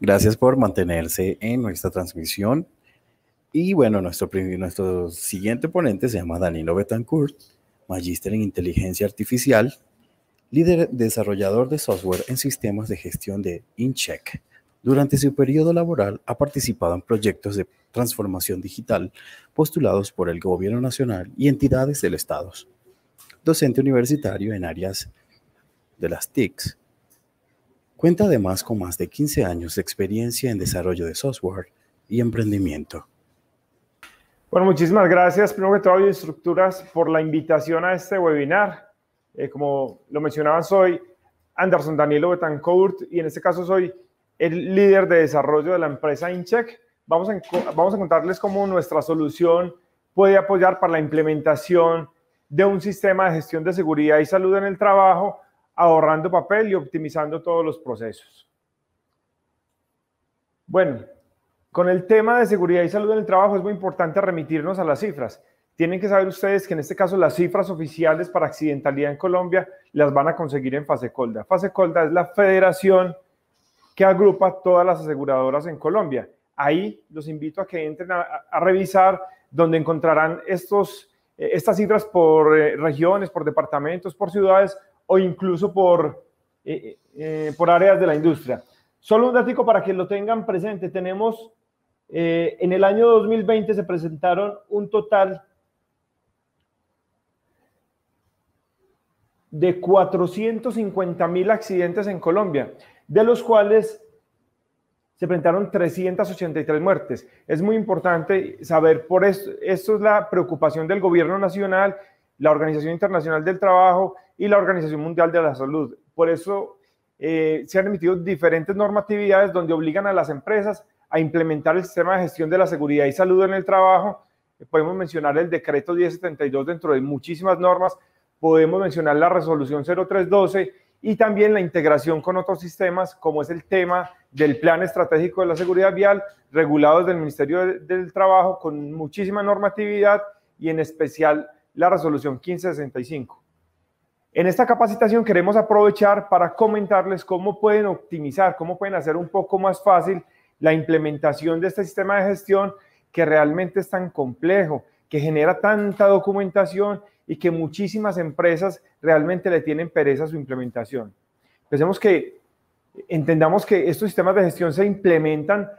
Gracias por mantenerse en nuestra transmisión. Y bueno, nuestro, nuestro siguiente ponente se llama Danilo Betancourt, magíster en inteligencia artificial, líder desarrollador de software en sistemas de gestión de InCheck. Durante su periodo laboral ha participado en proyectos de transformación digital postulados por el Gobierno Nacional y entidades del Estado. Docente universitario en áreas de las TICs. Cuenta además con más de 15 años de experiencia en desarrollo de software y emprendimiento. Bueno, muchísimas gracias, primero que todo, Estructuras, por la invitación a este webinar. Eh, como lo mencionaba, soy Anderson Danilo Betancourt y en este caso soy el líder de desarrollo de la empresa InCheck. Vamos a, vamos a contarles cómo nuestra solución puede apoyar para la implementación de un sistema de gestión de seguridad y salud en el trabajo, ahorrando papel y optimizando todos los procesos. Bueno, con el tema de seguridad y salud en el trabajo es muy importante remitirnos a las cifras. Tienen que saber ustedes que en este caso las cifras oficiales para accidentalidad en Colombia las van a conseguir en FASECOLDA. FASECOLDA es la federación que agrupa todas las aseguradoras en Colombia. Ahí los invito a que entren a, revisar donde encontrarán estos, eh, estas cifras por eh, regiones, por departamentos, por ciudades o incluso por, eh, por áreas de la industria. Solo un dato para que lo tengan presente. Tenemos, en el año 2020 se presentaron un total de 450 mil accidentes en Colombia de los cuales se presentaron 383 muertes. Es muy importante saber por esto, esto es la preocupación del gobierno nacional, la Organización Internacional del Trabajo y la Organización Mundial de la Salud. Por eso eh, se han emitido diferentes normatividades donde obligan a las empresas a implementar el sistema de gestión de la seguridad y salud en el trabajo. Podemos mencionar el decreto 1072 dentro de muchísimas normas. Podemos mencionar la resolución 0312 y también la integración con otros sistemas, como es el tema del Plan Estratégico de la Seguridad Vial, regulado desde el Ministerio del Trabajo con muchísima normatividad y en especial la resolución 1565. En esta capacitación queremos aprovechar para comentarles cómo pueden optimizar, cómo pueden hacer un poco más fácil la implementación de este sistema de gestión que realmente es tan complejo, que genera tanta documentación y que muchísimas empresas realmente le tienen pereza a su implementación. Pensemos que entendamos que estos sistemas de gestión se implementan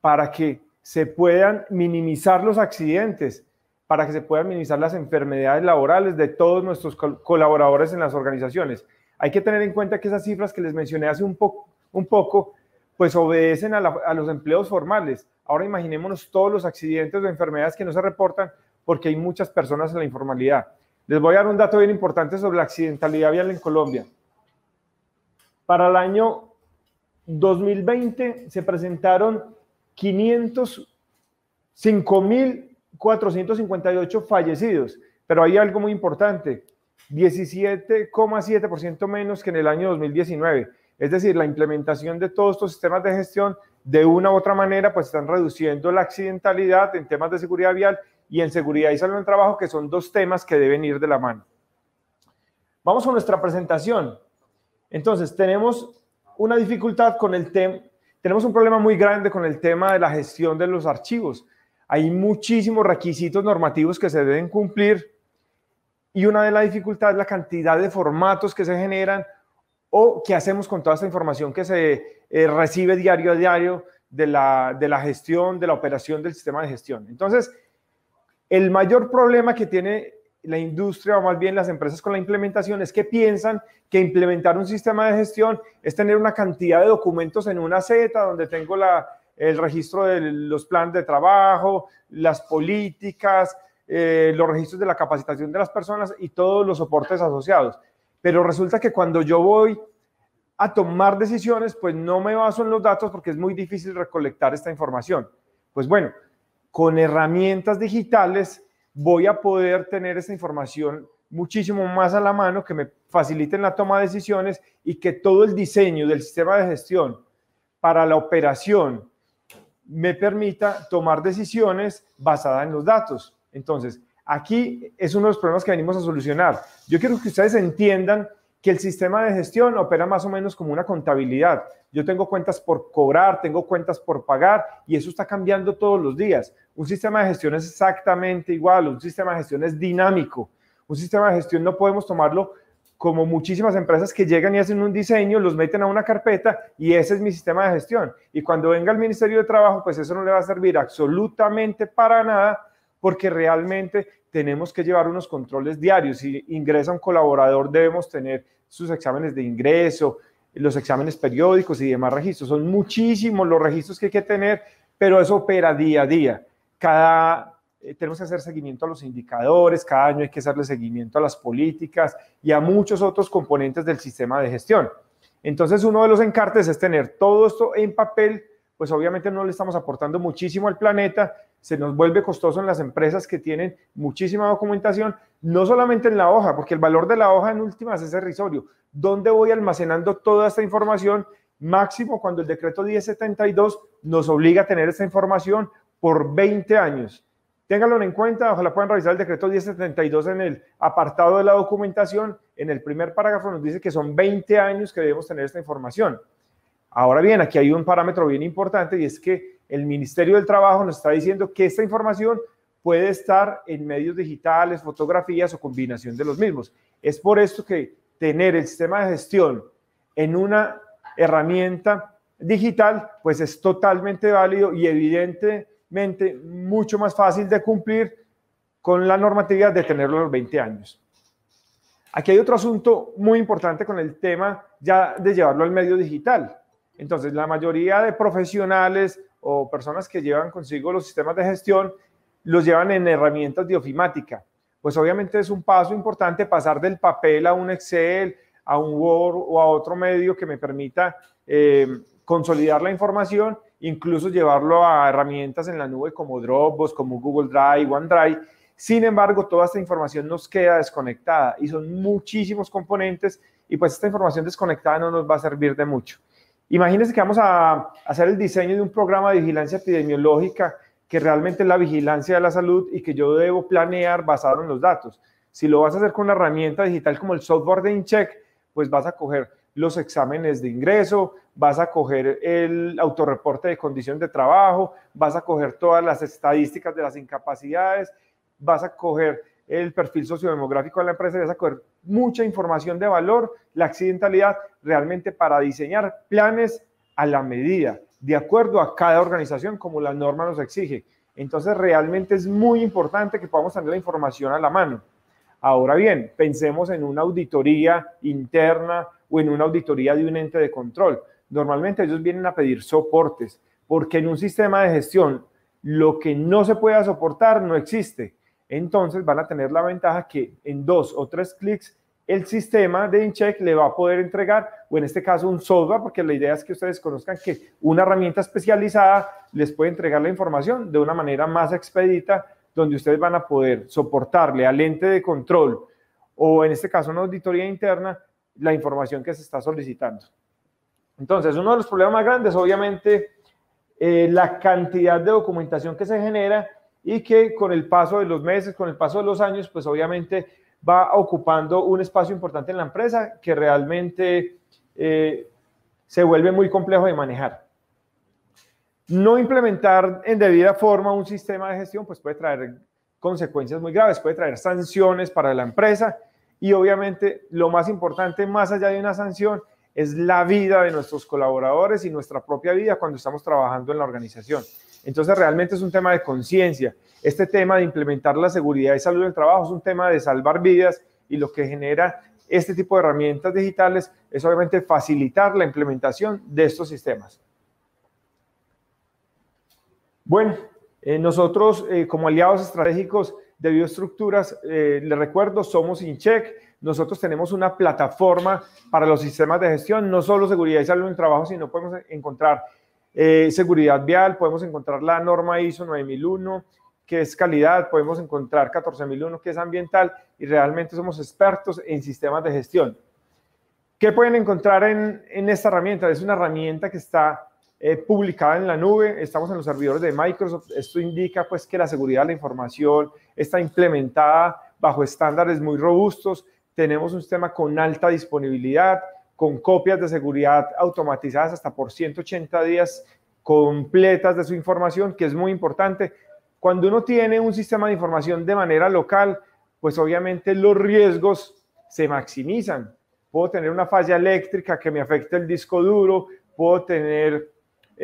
para que se puedan minimizar los accidentes, para que se puedan minimizar las enfermedades laborales de todos nuestros colaboradores en las organizaciones. Hay que tener en cuenta que esas cifras que les mencioné hace un, poco, pues obedecen a, a los empleos formales. Ahora imaginémonos todos los accidentes o enfermedades que no se reportan porque hay muchas personas en la informalidad. Les voy a dar un dato bien importante sobre la accidentalidad vial en Colombia. Para el año 2020 se presentaron 505.458 fallecidos, pero hay algo muy importante, 17,7% menos que en el año 2019. Es decir, la implementación de todos estos sistemas de gestión de una u otra manera, pues están reduciendo la accidentalidad en temas de seguridad vial y en seguridad y salud en trabajo, que son dos temas que deben ir de la mano. Vamos a nuestra presentación. Entonces, tenemos una dificultad con el tema, tenemos un problema muy grande con el tema de la gestión de los archivos. Hay muchísimos requisitos normativos que se deben cumplir y una de las dificultades es la cantidad de formatos que se generan o qué hacemos con toda esta información que se eh, recibe diario a diario de la, de la gestión, de la operación del sistema de gestión. Entonces, el mayor problema que tiene la industria o más bien las empresas con la implementación es que piensan que implementar un sistema de gestión es tener una cantidad de documentos en una Z donde tengo la, el registro de los planes de trabajo, las políticas, eh, los registros de la capacitación de las personas y todos los soportes asociados. Pero resulta que cuando yo voy a tomar decisiones, pues no me baso en los datos porque es muy difícil recolectar esta información. Pues bueno, con herramientas digitales voy a poder tener esta información muchísimo más a la mano, que me faciliten la toma de decisiones y que todo el diseño del sistema de gestión para la operación me permita tomar decisiones basadas en los datos. Entonces, aquí es uno de los problemas que venimos a solucionar. Yo quiero que ustedes entiendan que el sistema de gestión opera más o menos como una contabilidad. Yo tengo cuentas por cobrar, tengo cuentas por pagar y eso está cambiando todos los días. Un sistema de gestión es exactamente igual, un sistema de gestión es dinámico. Un sistema de gestión no podemos tomarlo como muchísimas empresas que llegan y hacen un diseño, los meten a una carpeta y ese es mi sistema de gestión. Y cuando venga el Ministerio de Trabajo, pues eso no le va a servir absolutamente para nada porque realmente tenemos que llevar unos controles diarios. Si ingresa un colaborador, debemos tener sus exámenes de ingreso, los exámenes periódicos y demás registros. Son muchísimos los registros que hay que tener, pero eso opera día a día. Cada, eh, tenemos que hacer seguimiento a los indicadores, cada año hay que hacerle seguimiento a las políticas y a muchos otros componentes del sistema de gestión. Entonces, uno de los encartes es tener todo esto en papel, pues obviamente no le estamos aportando muchísimo al planeta, se nos vuelve costoso en las empresas que tienen muchísima documentación, no solamente en la hoja, porque el valor de la hoja en últimas es irrisorio. ¿Dónde voy almacenando toda esta información? Máximo cuando el decreto 1072 nos obliga a tener esta información por 20 años. Ténganlo en cuenta, ojalá puedan revisar el decreto 1072 en el apartado de la documentación. En el primer parágrafo nos dice que son 20 años que debemos tener esta información. Ahora bien, aquí hay un parámetro bien importante y es que el Ministerio del Trabajo nos está diciendo que esta información puede estar en medios digitales, fotografías o combinación de los mismos. Es por esto que tener el sistema de gestión en una herramienta digital, pues es totalmente válido y evidentemente mucho más fácil de cumplir con la normatividad de tenerlo a los 20 años. Aquí hay otro asunto muy importante con el tema ya de llevarlo al medio digital. Entonces, la mayoría de profesionales o personas que llevan consigo los sistemas de gestión los llevan en herramientas de ofimática. Pues obviamente es un paso importante pasar del papel a un Excel, a un Word o a otro medio que me permita eh, consolidar la información, incluso llevarlo a herramientas en la nube como Dropbox, como Google Drive, OneDrive. Sin embargo, toda esta información nos queda desconectada y son muchísimos componentes y pues esta información desconectada no nos va a servir de mucho. Imagínense que vamos a hacer el diseño de un programa de vigilancia epidemiológica que realmente es la vigilancia de la salud y que yo debo planear basado en los datos. Si lo vas a hacer con una herramienta digital como el software de InCheck, pues vas a coger los exámenes de ingreso, vas a coger el autorreporte de condición de trabajo, vas a coger todas las estadísticas de las incapacidades, vas a coger el perfil sociodemográfico de la empresa vas a coger mucha información de valor, la accidentalidad, realmente para diseñar planes a la medida, de acuerdo a cada organización como la norma nos exige. Entonces, realmente es muy importante que podamos tener la información a la mano. Ahora bien, pensemos en una auditoría interna o en una auditoría de un ente de control. Normalmente ellos vienen a pedir soportes, porque en un sistema de gestión lo que no se pueda soportar no existe entonces van a tener la ventaja que en dos o tres clics el sistema de InCheck le va a poder entregar, o en este caso un software, porque la idea es que ustedes conozcan que una herramienta especializada les puede entregar la información de una manera más expedita, donde ustedes van a poder soportarle al ente de control o en este caso una auditoría interna la información que se está solicitando. Entonces, uno de los problemas más grandes, obviamente, eh, la cantidad de documentación que se genera y que con el paso de los meses, con el paso de los años, pues obviamente va ocupando un espacio importante en la empresa que realmente eh, se vuelve muy complejo de manejar. No implementar en debida forma un sistema de gestión pues puede traer consecuencias muy graves, puede traer sanciones para la empresa y obviamente lo más importante más allá de una sanción es la vida de nuestros colaboradores y nuestra propia vida cuando estamos trabajando en la organización. Entonces realmente es un tema de conciencia. Este tema de implementar la seguridad y salud del trabajo es un tema de salvar vidas y lo que genera este tipo de herramientas digitales es obviamente facilitar la implementación de estos sistemas. Bueno, eh, nosotros eh, como aliados estratégicos de bioestructuras, eh, les recuerdo, somos InCheck. Nosotros tenemos una plataforma para los sistemas de gestión, no solo seguridad y salud en trabajo, sino podemos encontrar eh, seguridad vial, podemos encontrar la norma ISO 9001, que es calidad, podemos encontrar 14001, que es ambiental, y realmente somos expertos en sistemas de gestión. ¿Qué pueden encontrar en, esta herramienta? Es una herramienta que está eh, publicada en la nube, estamos en los servidores de Microsoft, esto indica pues que la seguridad de la información está implementada bajo estándares muy robustos, tenemos un sistema con alta disponibilidad, con copias de seguridad automatizadas hasta por 180 días completas de su información, que es muy importante. Cuando uno tiene un sistema de información de manera local, pues obviamente los riesgos se maximizan. Puedo tener una falla eléctrica que me afecte el disco duro, puedo tener,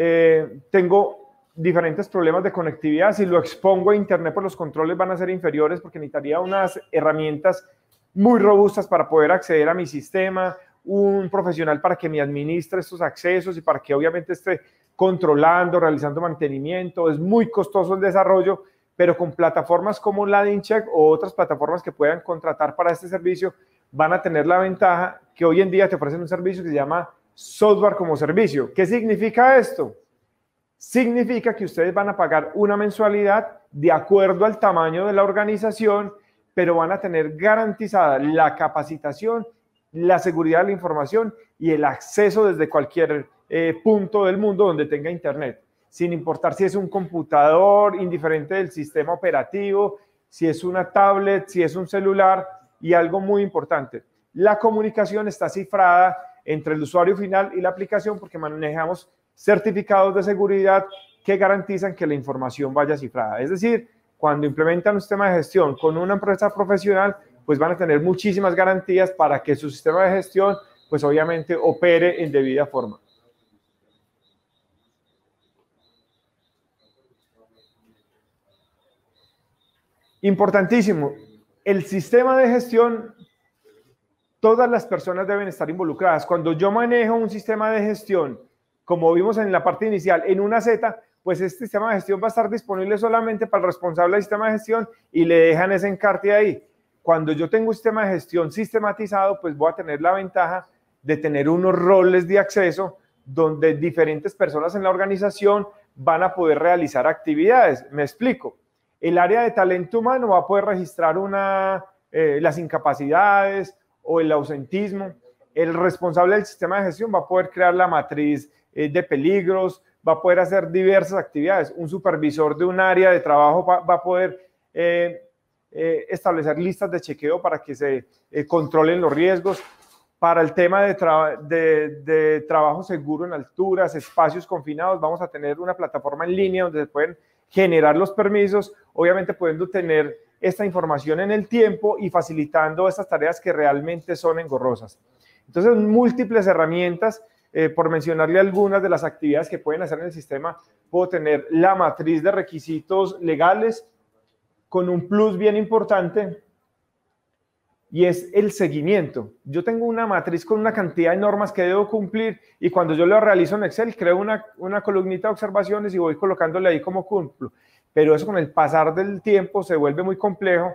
eh, tengo diferentes problemas de conectividad. Si lo expongo a Internet, pues los controles van a ser inferiores porque necesitaría unas herramientas muy robustas para poder acceder a mi sistema, un profesional para que me administre estos accesos y para que obviamente esté controlando, realizando mantenimiento. Es muy costoso el desarrollo, pero con plataformas como la Check o otras plataformas que puedan contratar para este servicio, van a tener la ventaja que hoy en día te ofrecen un servicio que se llama software como servicio. ¿Qué significa esto? Significa que ustedes van a pagar una mensualidad de acuerdo al tamaño de la organización, pero van a tener garantizada la capacitación, la seguridad de la información y el acceso desde cualquier eh, punto del mundo donde tenga internet, sin importar si es un computador, indiferente del sistema operativo, si es una tablet, si es un celular y algo muy importante, la comunicación está cifrada entre el usuario final y la aplicación porque manejamos certificados de seguridad que garantizan que la información vaya cifrada. Es decir, cuando implementan un sistema de gestión con una empresa profesional, pues van a tener muchísimas garantías para que su sistema de gestión, pues obviamente opere en debida forma. Importantísimo, el sistema de gestión, todas las personas deben estar involucradas. Cuando yo manejo un sistema de gestión, como vimos en la parte inicial, en una Z, pues este sistema de gestión va a estar disponible solamente para el responsable del sistema de gestión y le dejan ese encarte ahí. Cuando yo tengo un sistema de gestión sistematizado, pues voy a tener la ventaja de tener unos roles de acceso donde diferentes personas en la organización van a poder realizar actividades. Me explico el área de talento humano va a poder registrar una, eh, las incapacidades o el ausentismo. El responsable del sistema de gestión va a poder crear la matriz eh, de peligros, va a poder hacer diversas actividades. Un supervisor de un área de trabajo va, a poder eh, establecer listas de chequeo para que se controlen los riesgos. Para el tema de, de trabajo seguro en alturas, espacios confinados, vamos a tener una plataforma en línea donde se pueden generar los permisos, obviamente pudiendo tener esta información en el tiempo y facilitando estas tareas que realmente son engorrosas. Entonces, múltiples herramientas, eh, por mencionarle algunas de las actividades que pueden hacer en el sistema, puedo tener la matriz de requisitos legales con un plus bien importante y es el seguimiento. Yo tengo una matriz con una cantidad de normas que debo cumplir y cuando yo lo realizo en Excel, creo una, una columnita de observaciones y voy colocándole ahí como cumplo. Pero eso con el pasar del tiempo se vuelve muy complejo.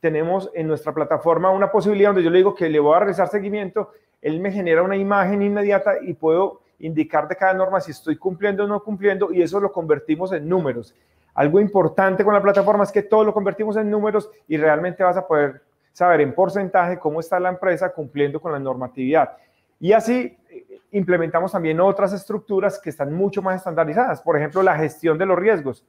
Tenemos en nuestra plataforma una posibilidad donde yo le digo que le voy a realizar seguimiento, él me genera una imagen inmediata y puedo indicar de cada norma si estoy cumpliendo o no cumpliendo y eso lo convertimos en números. Algo importante con la plataforma es que todo lo convertimos en números y realmente vas a poder saber en porcentaje cómo está la empresa cumpliendo con la normatividad. Y así eh, implementamos también otras estructuras que están mucho más estandarizadas. Por ejemplo, la gestión de los riesgos.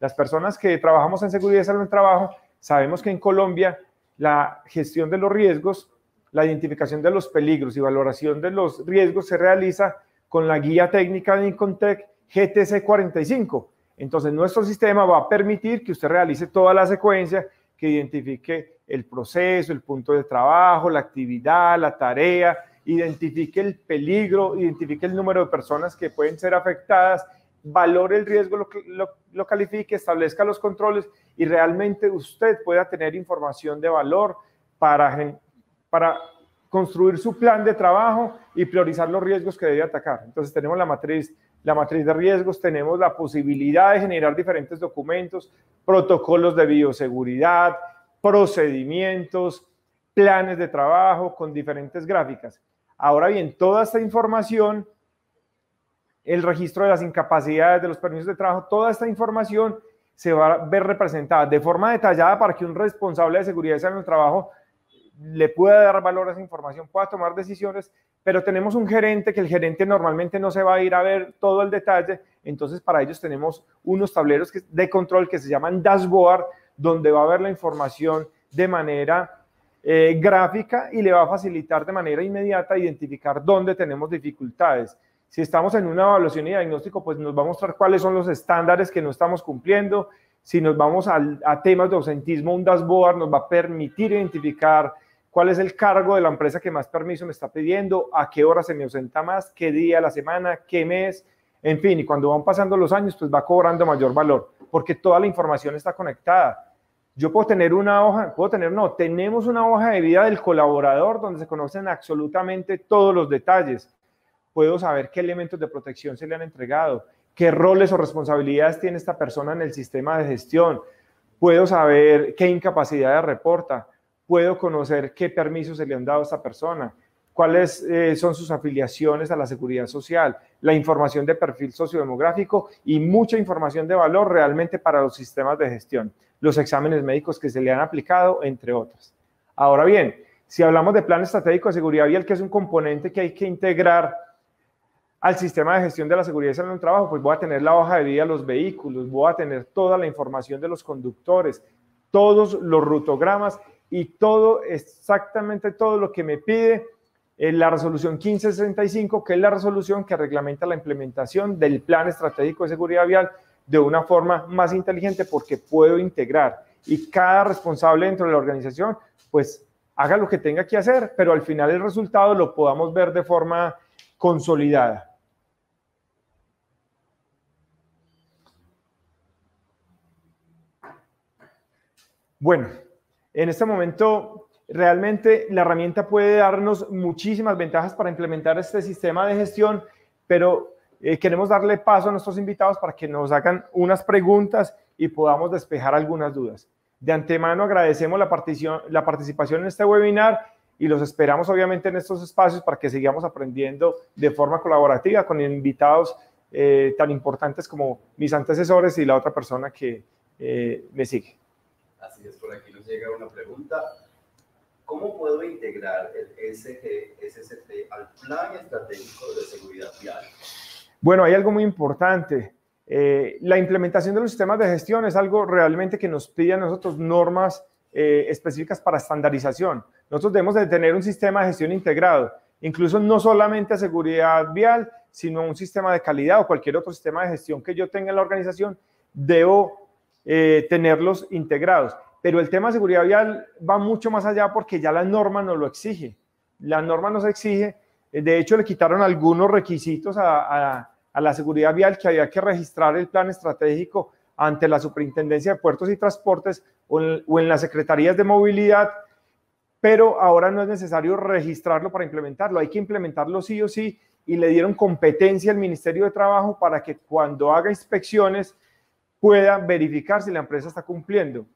Las personas que trabajamos en seguridad y salud en trabajo, sabemos que en Colombia la gestión de los riesgos, la identificación de los peligros y valoración de los riesgos se realiza con la guía técnica de Incontec GTC 45. Entonces, nuestro sistema va a permitir que usted realice toda la secuencia que identifique el proceso, el punto de trabajo, la actividad, la tarea, identifique el peligro, identifique el número de personas que pueden ser afectadas, valore el riesgo, lo, lo, califique, establezca los controles y realmente usted pueda tener información de valor para, para construir su plan de trabajo y priorizar los riesgos que debe atacar. Entonces tenemos la matriz, la matriz de riesgos, tenemos la posibilidad de generar diferentes documentos, protocolos de bioseguridad, procedimientos, planes de trabajo con diferentes gráficas. Ahora bien, toda esta información, el registro de las incapacidades, de los permisos de trabajo, toda esta información se va a ver representada de forma detallada para que un responsable de seguridad en el trabajo le pueda dar valor a esa información, pueda tomar decisiones, pero tenemos un gerente que el gerente normalmente no se va a ir a ver todo el detalle, entonces para ellos tenemos unos tableros de control que se llaman dashboard, donde va a ver la información de manera eh, gráfica y le va a facilitar de manera inmediata identificar dónde tenemos dificultades. Si estamos en una evaluación y diagnóstico, pues nos va a mostrar cuáles son los estándares que no estamos cumpliendo. Si nos vamos a, a temas de ausentismo, un dashboard nos va a permitir identificar cuál es el cargo de la empresa que más permiso me está pidiendo, a qué hora se me ausenta más, qué día a la semana, qué mes, en fin, y cuando van pasando los años, pues va cobrando mayor valor, porque toda la información está conectada. Yo puedo tener una hoja, puedo tener, no, tenemos una hoja de vida del colaborador donde se conocen absolutamente todos los detalles. Puedo saber qué elementos de protección se le han entregado, qué roles o responsabilidades tiene esta persona en el sistema de gestión. Puedo saber qué incapacidades reporta. Puedo conocer qué permisos se le han dado a esta persona cuáles eh, son sus afiliaciones a la seguridad social, la información de perfil sociodemográfico y mucha información de valor realmente para los sistemas de gestión, los exámenes médicos que se le han aplicado, entre otros. Ahora bien, si hablamos de plan estratégico de seguridad vial, que es un componente que hay que integrar al sistema de gestión de la seguridad en el trabajo, pues voy a tener la hoja de vida de los vehículos, voy a tener toda la información de los conductores, todos los rutogramas y todo, exactamente todo lo que me pide la resolución 1565, que es la resolución que reglamenta la implementación del Plan Estratégico de Seguridad Vial de una forma más inteligente porque puedo integrar y cada responsable dentro de la organización, pues haga lo que tenga que hacer, pero al final el resultado lo podamos ver de forma consolidada. Bueno, en este momento realmente la herramienta puede darnos muchísimas ventajas para implementar este sistema de gestión, pero eh, queremos darle paso a nuestros invitados para que nos hagan unas preguntas y podamos despejar algunas dudas. De antemano agradecemos la, la participación en este webinar y los esperamos obviamente en estos espacios para que sigamos aprendiendo de forma colaborativa con invitados eh, tan importantes como mis antecesores y la otra persona que eh, me sigue. Así es, por aquí nos llega una pregunta. ¿Cómo puedo integrar el SG, SST al plan estratégico de seguridad vial? Bueno, hay algo muy importante. Eh, la implementación de los sistemas de gestión es algo realmente que nos pide a nosotros normas eh, específicas para estandarización. Nosotros debemos de tener un sistema de gestión integrado, incluso no solamente a seguridad vial, sino un sistema de calidad o cualquier otro sistema de gestión que yo tenga en la organización, debo eh, tenerlos integrados. Pero el tema de seguridad vial va mucho más allá porque ya la norma nos lo exige. La norma nos exige, eh, de hecho le quitaron algunos requisitos a, la seguridad vial que había que registrar el plan estratégico ante la Superintendencia de Puertos y Transportes o en, las Secretarías de Movilidad, pero ahora no es necesario registrarlo para implementarlo, hay que implementarlo sí o sí y le dieron competencia al Ministerio de Trabajo para que cuando haga inspecciones pueda verificar si la empresa está cumpliendo.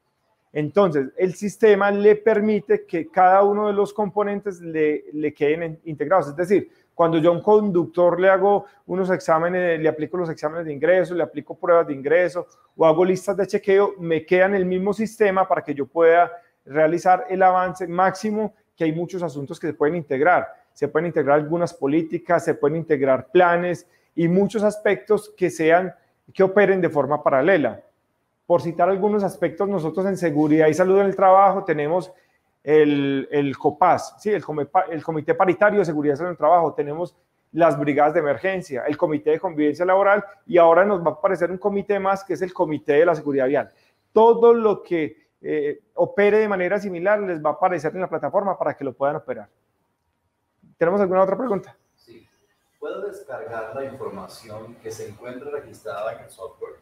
Entonces, el sistema le permite que cada uno de los componentes le, queden integrados. Es decir, cuando yo a un conductor le hago unos exámenes, le aplico los exámenes de ingreso, le aplico pruebas de ingreso o hago listas de chequeo, me queda en el mismo sistema para que yo pueda realizar el avance máximo, que hay muchos asuntos que se pueden integrar. Se pueden integrar algunas políticas, se pueden integrar planes y muchos aspectos que sean, que operen de forma paralela. Por citar algunos aspectos, nosotros en seguridad y salud en el trabajo tenemos el, el COPAS, ¿sí? el, el Comité Paritario de Seguridad y Salud en el Trabajo, tenemos las brigadas de emergencia, el Comité de Convivencia Laboral y ahora nos va a aparecer un comité más que es el Comité de la Seguridad Vial. Todo lo que eh, opere de manera similar les va a aparecer en la plataforma para que lo puedan operar. ¿Tenemos alguna otra pregunta? ¿Puedo descargar la información que se encuentra registrada en el software?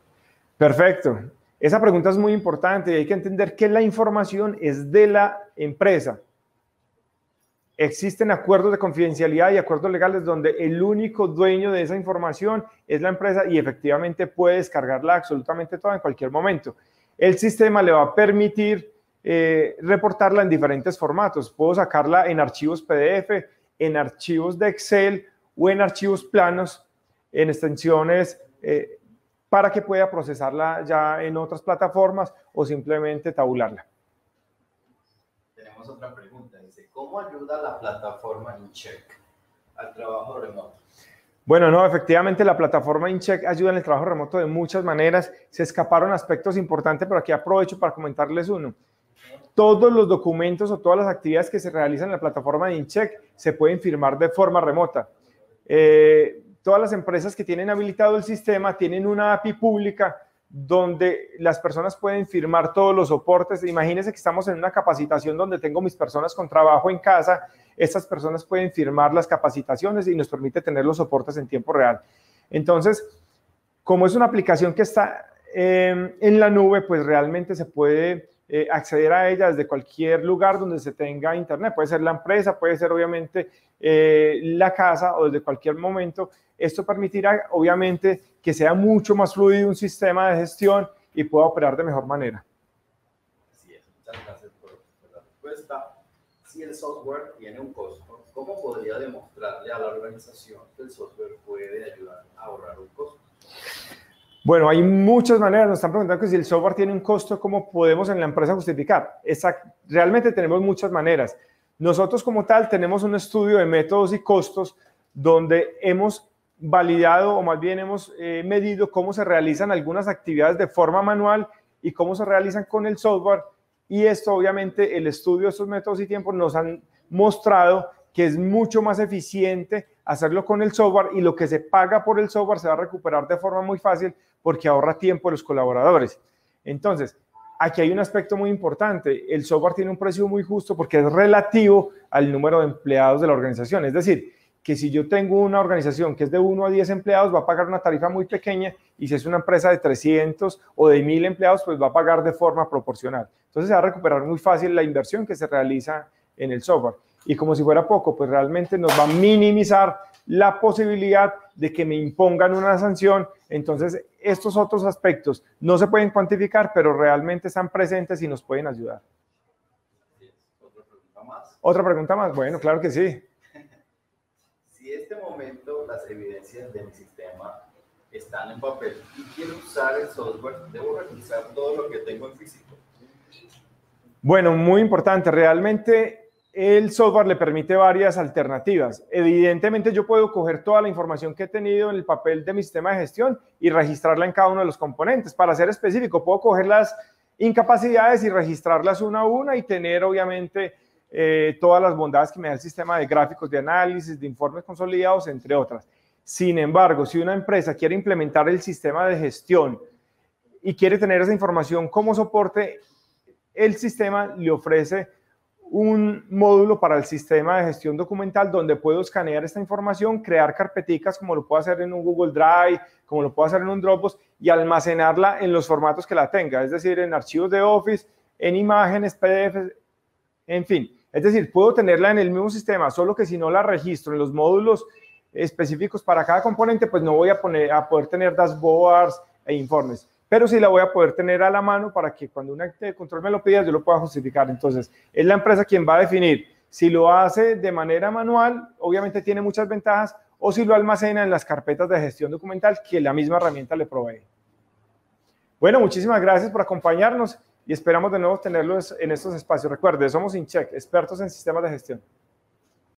Perfecto. Esa pregunta es muy importante y hay que entender que la información es de la empresa. Existen acuerdos de confidencialidad y acuerdos legales donde el único dueño de esa información es la empresa y efectivamente puede descargarla absolutamente toda en cualquier momento. El sistema le va a permitir eh, reportarla en diferentes formatos. Puedo sacarla en archivos PDF, en archivos de Excel o en archivos planos, en extensiones eh, para que pueda procesarla ya en otras plataformas o simplemente tabularla. Tenemos otra pregunta. Dice, ¿cómo ayuda la plataforma InCheck al trabajo remoto? Bueno, no, efectivamente la plataforma InCheck ayuda en el trabajo remoto de muchas maneras. Se escaparon aspectos importantes, pero aquí aprovecho para comentarles uno. todos los documentos o todas las actividades que se realizan en la plataforma de InCheck se pueden firmar de forma remota. Eh, todas las empresas que tienen habilitado el sistema tienen una API pública donde las personas pueden firmar todos los soportes. Imagínense que estamos en una capacitación donde tengo mis personas con trabajo en casa. Estas personas pueden firmar las capacitaciones y nos permite tener los soportes en tiempo real. Entonces, como es una aplicación que está eh, en la nube, pues realmente se puede eh, acceder a ella desde cualquier lugar donde se tenga internet. Puede ser la empresa, puede ser obviamente eh, la casa o desde cualquier momento. Esto permitirá obviamente que sea mucho más fluido un sistema de gestión y pueda operar de mejor manera. Así es, muchas gracias por, la respuesta. Si el software tiene un costo, ¿cómo podría demostrarle a la organización que el software puede ayudar a ahorrar un costo? Bueno, hay muchas maneras. Nos están preguntando si el software tiene un costo, ¿cómo podemos en la empresa justificar? Realmente tenemos muchas maneras. Nosotros como tal tenemos un estudio de métodos y costos donde hemos validado o más bien hemos eh, medido cómo se realizan algunas actividades de forma manual y cómo se realizan con el software. Y esto obviamente el estudio de estos métodos y tiempos nos han mostrado que es mucho más eficiente hacerlo con el software y lo que se paga por el software se va a recuperar de forma muy fácil porque ahorra tiempo a los colaboradores. Entonces, aquí hay un aspecto muy importante. El software tiene un precio muy justo porque es relativo al número de empleados de la organización. Es decir, que si yo tengo una organización que es de 1 a 10 empleados, va a pagar una tarifa muy pequeña y si es una empresa de 300 o de 1000 empleados, pues va a pagar de forma proporcional. Entonces se va a recuperar muy fácil la inversión que se realiza en el software y como si fuera poco, pues realmente nos va a minimizar la posibilidad de que me impongan una sanción. Entonces, estos otros aspectos no se pueden cuantificar, pero realmente están presentes y nos pueden ayudar. ¿Otra pregunta más? Otra pregunta más, bueno, claro que sí. Si en este momento las evidencias de mi sistema están en papel y quiero usar el software, ¿debo revisar todo lo que tengo en físico? Bueno, muy importante. Realmente el software le permite varias alternativas. Evidentemente yo puedo coger toda la información que he tenido en el papel de mi sistema de gestión y registrarla en cada uno de los componentes. Para ser específico, puedo coger las incapacidades y registrarlas una a una y tener obviamente eh, todas las bondades que me da el sistema de gráficos de análisis, de informes consolidados, entre otras. Sin embargo, si una empresa quiere implementar el sistema de gestión y quiere tener esa información como soporte, el sistema le ofrece un módulo para el sistema de gestión documental donde puedo escanear esta información, crear carpeticas como lo puedo hacer en un Google Drive, como lo puedo hacer en un Dropbox y almacenarla en los formatos que la tenga, es decir, en archivos de Office, en imágenes, PDF, en fin. Es decir, puedo tenerla en el mismo sistema, solo que si no la registro en los módulos específicos para cada componente, pues no voy a, poner, a poder tener dashboards e informes pero sí la voy a poder tener a la mano para que cuando un acto de control me lo pida, yo lo pueda justificar. Entonces, es la empresa quien va a definir si lo hace de manera manual, obviamente tiene muchas ventajas, o si lo almacena en las carpetas de gestión documental que la misma herramienta le provee. Bueno, muchísimas gracias por acompañarnos y esperamos de nuevo tenerlos en estos espacios. Recuerde, somos InCheck, expertos en sistemas de gestión.